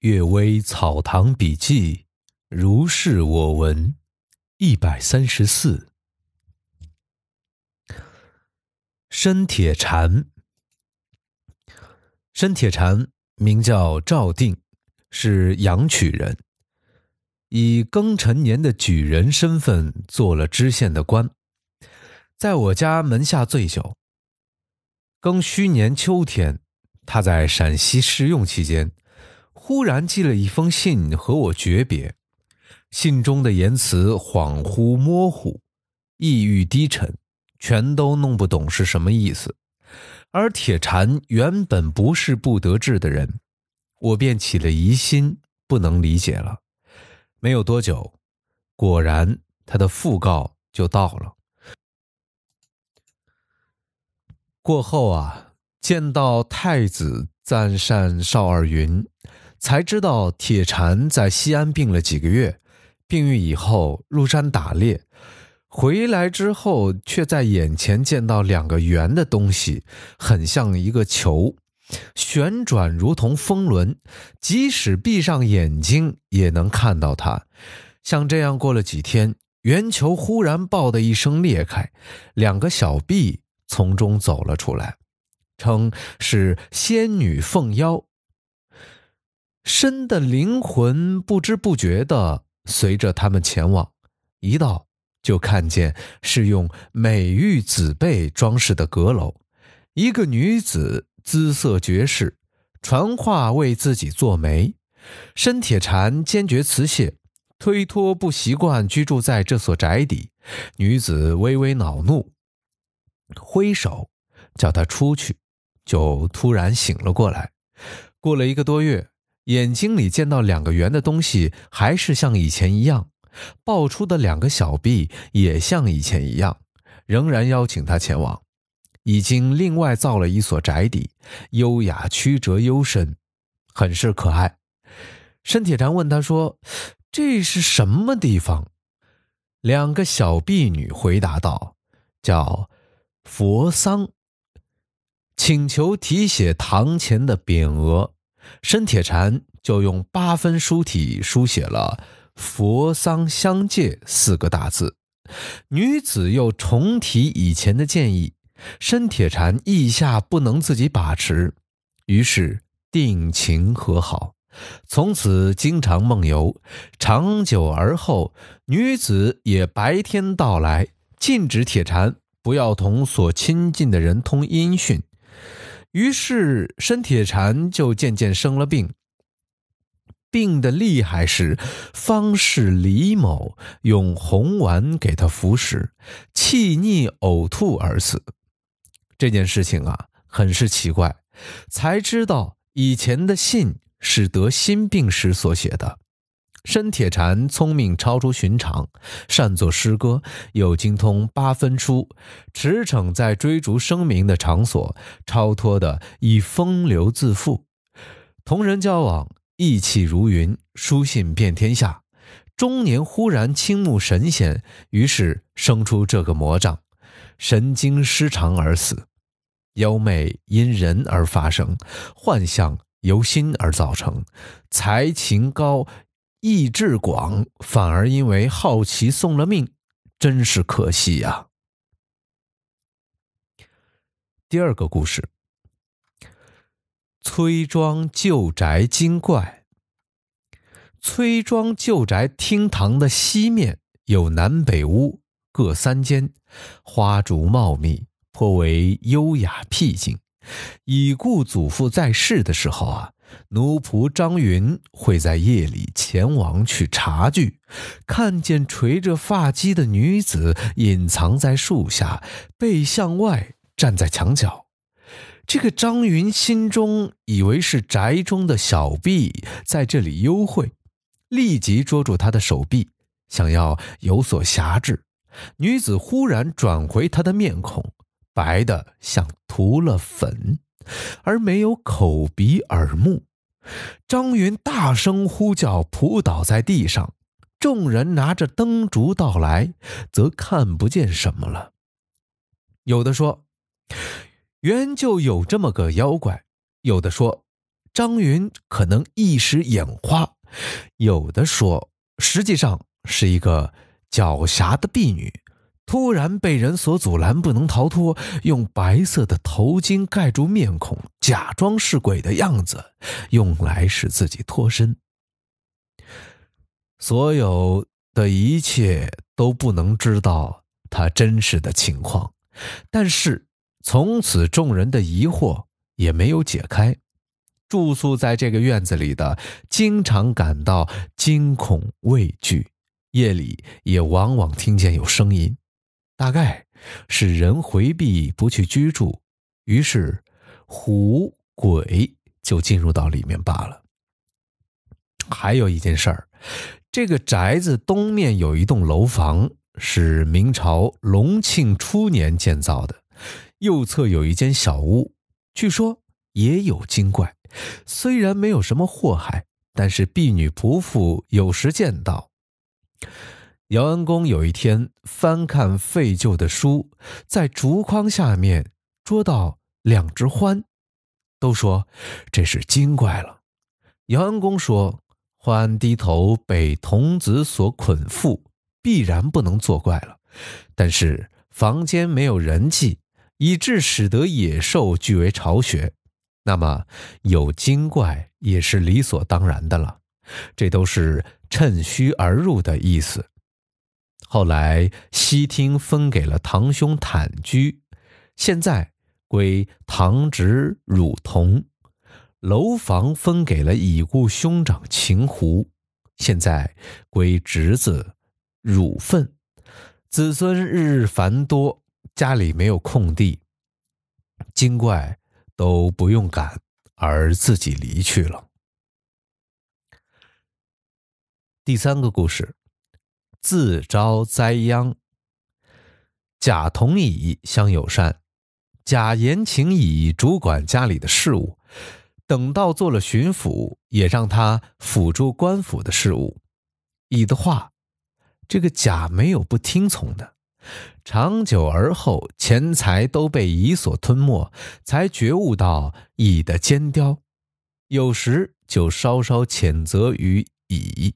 阅微草堂笔记，如是我闻。一百三十四，申铁禅。申铁禅名叫赵定，是阳曲人，以庚辰年的举人身份做了知县的官，在我家门下醉酒。庚戌年秋天，他在陕西试用期间。忽然寄了一封信和我诀别，信中的言辞恍惚模糊，意欲低沉，全都弄不懂是什么意思。而铁禅原本不是不得志的人，我便起了疑心，不能理解了。没有多久，果然他的讣告就到了。过后啊，见到太子赞善少二云。才知道铁禅在西安病了几个月，病愈以后入山打猎，回来之后却在眼前见到两个圆的东西，很像一个球，旋转如同风轮，即使闭上眼睛也能看到它。像这样过了几天，圆球忽然“爆”的一声裂开，两个小臂从中走了出来，称是仙女凤妖。身的灵魂不知不觉地随着他们前往，一到就看见是用美玉紫贝装饰的阁楼，一个女子姿色绝世，传话为自己做媒。申铁禅坚决辞谢，推脱不习惯居住在这所宅邸。女子微微恼怒，挥手叫他出去，就突然醒了过来。过了一个多月。眼睛里见到两个圆的东西，还是像以前一样；爆出的两个小臂也像以前一样，仍然邀请他前往。已经另外造了一所宅邸，优雅曲折幽深，很是可爱。申铁禅问他说：“这是什么地方？”两个小婢女回答道：“叫佛桑，请求题写堂前的匾额。”申铁禅就用八分书体书写了“佛桑相借”四个大字。女子又重提以前的建议，申铁禅意下不能自己把持，于是定情和好，从此经常梦游。长久而后，女子也白天到来，禁止铁禅不要同所亲近的人通音讯。于是，申铁禅就渐渐生了病。病的厉害时，方士李某用红丸给他服食，气逆呕吐而死。这件事情啊，很是奇怪，才知道以前的信是得心病时所写的。申铁禅聪明超出寻常，善作诗歌，又精通八分书，驰骋在追逐声名的场所，超脱的以风流自负。同人交往，意气如云，书信遍天下。中年忽然倾慕神仙，于是生出这个魔障，神经失常而死。妖媚因人而发生，幻象由心而造成，才情高。意志广，反而因为好奇送了命，真是可惜呀。第二个故事：崔庄旧宅精怪。崔庄旧宅厅堂的西面有南北屋各三间，花竹茂密，颇为优雅僻静。已故祖父在世的时候啊。奴仆张云会在夜里前往去茶具，看见垂着发髻的女子隐藏在树下，背向外站在墙角。这个张云心中以为是宅中的小婢在这里幽会，立即捉住她的手臂，想要有所辖制。女子忽然转回她的面孔，白的像涂了粉。而没有口鼻耳目，张云大声呼叫，扑倒在地上。众人拿着灯烛到来，则看不见什么了。有的说，原就有这么个妖怪；有的说，张云可能一时眼花，有的说实际上是一个狡黠的婢女，突然被人所阻拦，不能逃脱，用白色的头巾盖住面孔，假装是鬼的样子，用来使自己脱身。所有的一切都不能知道他真实的情况，但是从此众人的疑惑也没有解开。住宿在这个院子里的，经常感到惊恐畏惧，夜里也往往听见有声音，大概是人回避不去居住，于是狐鬼就进入到里面罢了。还有一件事儿。这个宅子东面有一栋楼房，是明朝隆庆初年建造的。右侧有一间小屋，据说也有精怪。虽然没有什么祸害，但是婢女仆妇有时见到。姚安公有一天翻看废旧的书，在竹筐下面捉到两只獾，都说这是精怪了。姚安公说。獾低头被童子所捆缚，必然不能作怪了。但是房间没有人迹，以致使得野兽据为巢穴，那么有精怪也是理所当然的了。这都是趁虚而入的意思。后来西厅分给了堂兄坦居，现在归堂侄汝同。楼房分给了已故兄长秦胡，现在归侄子汝奋。子孙日日繁多，家里没有空地，精怪都不用赶，而自己离去了。第三个故事，自招灾殃。甲同乙相友善，甲言请乙主管家里的事务。等到做了巡抚，也让他辅助官府的事务。乙的话，这个甲没有不听从的。长久而后，钱财都被乙所吞没，才觉悟到乙的奸刁。有时就稍稍谴责于乙，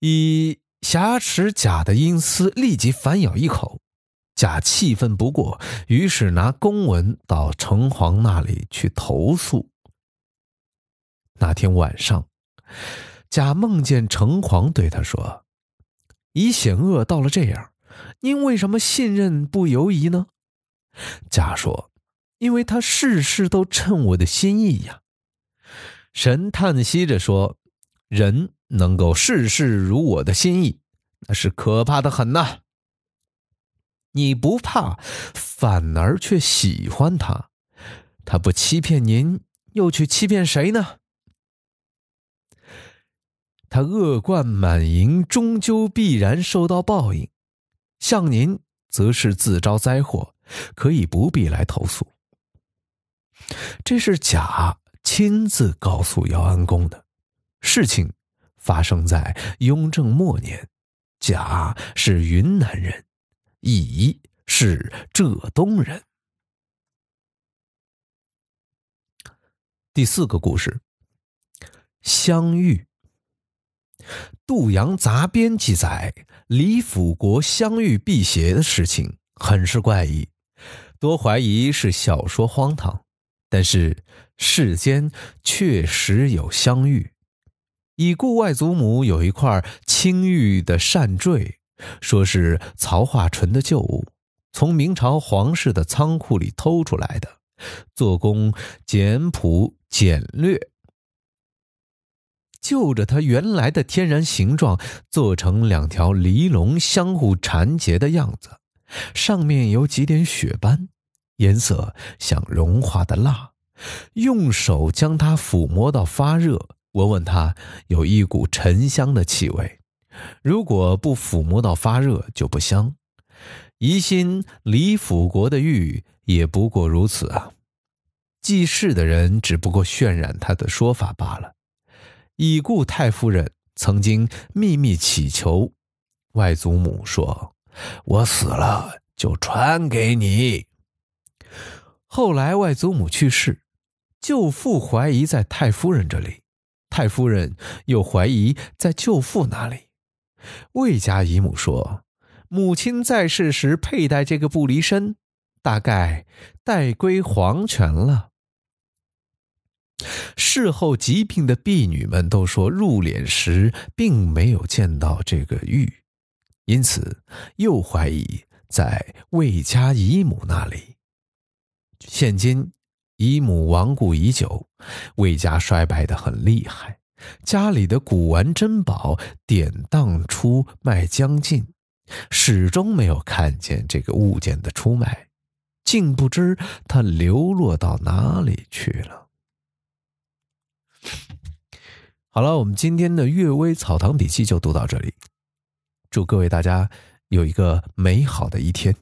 乙挟持甲的阴司，立即反咬一口。甲气愤不过，于是拿公文到城隍那里去投诉。那天晚上，甲梦见城隍对他说：“乙险恶到了这样，您为什么信任不犹疑呢？”甲说：“因为他事事都称我的心意呀。”神叹息着说：“人能够事事如我的心意，那是可怕的很呐。你不怕，反而却喜欢他，他不欺骗您，又去欺骗谁呢？”他恶贯满盈，终究必然受到报应。像您，则是自招灾祸，可以不必来投诉。这是甲亲自告诉姚安公的。事情发生在雍正末年，甲是云南人，乙是浙东人。第四个故事，相遇。杜阳杂编记载李辅国相遇辟邪的事情，很是怪异，多怀疑是小说荒唐。但是世间确实有相遇。已故外祖母有一块青玉的扇坠，说是曹化淳的旧物，从明朝皇室的仓库里偷出来的，做工简朴简略。就着它原来的天然形状，做成两条离龙相互缠结的样子，上面有几点血斑，颜色像融化的蜡。用手将它抚摸到发热，闻闻它有一股沉香的气味。如果不抚摸到发热，就不香。疑心李辅国的玉也不过如此啊！记事的人只不过渲染他的说法罢了。已故太夫人曾经秘密祈求外祖母说：“我死了就传给你。”后来外祖母去世，舅父怀疑在太夫人这里，太夫人又怀疑在舅父那里。魏家姨母说，母亲在世时佩戴这个不离身，大概带归黄泉了。事后疾病的婢女们都说，入殓时并没有见到这个玉，因此又怀疑在魏家姨母那里。现今姨母亡故已久，魏家衰败的很厉害，家里的古玩珍宝典当出卖将近，始终没有看见这个物件的出卖，竟不知它流落到哪里去了。好了，我们今天的《阅微草堂笔记》就读到这里。祝各位大家有一个美好的一天。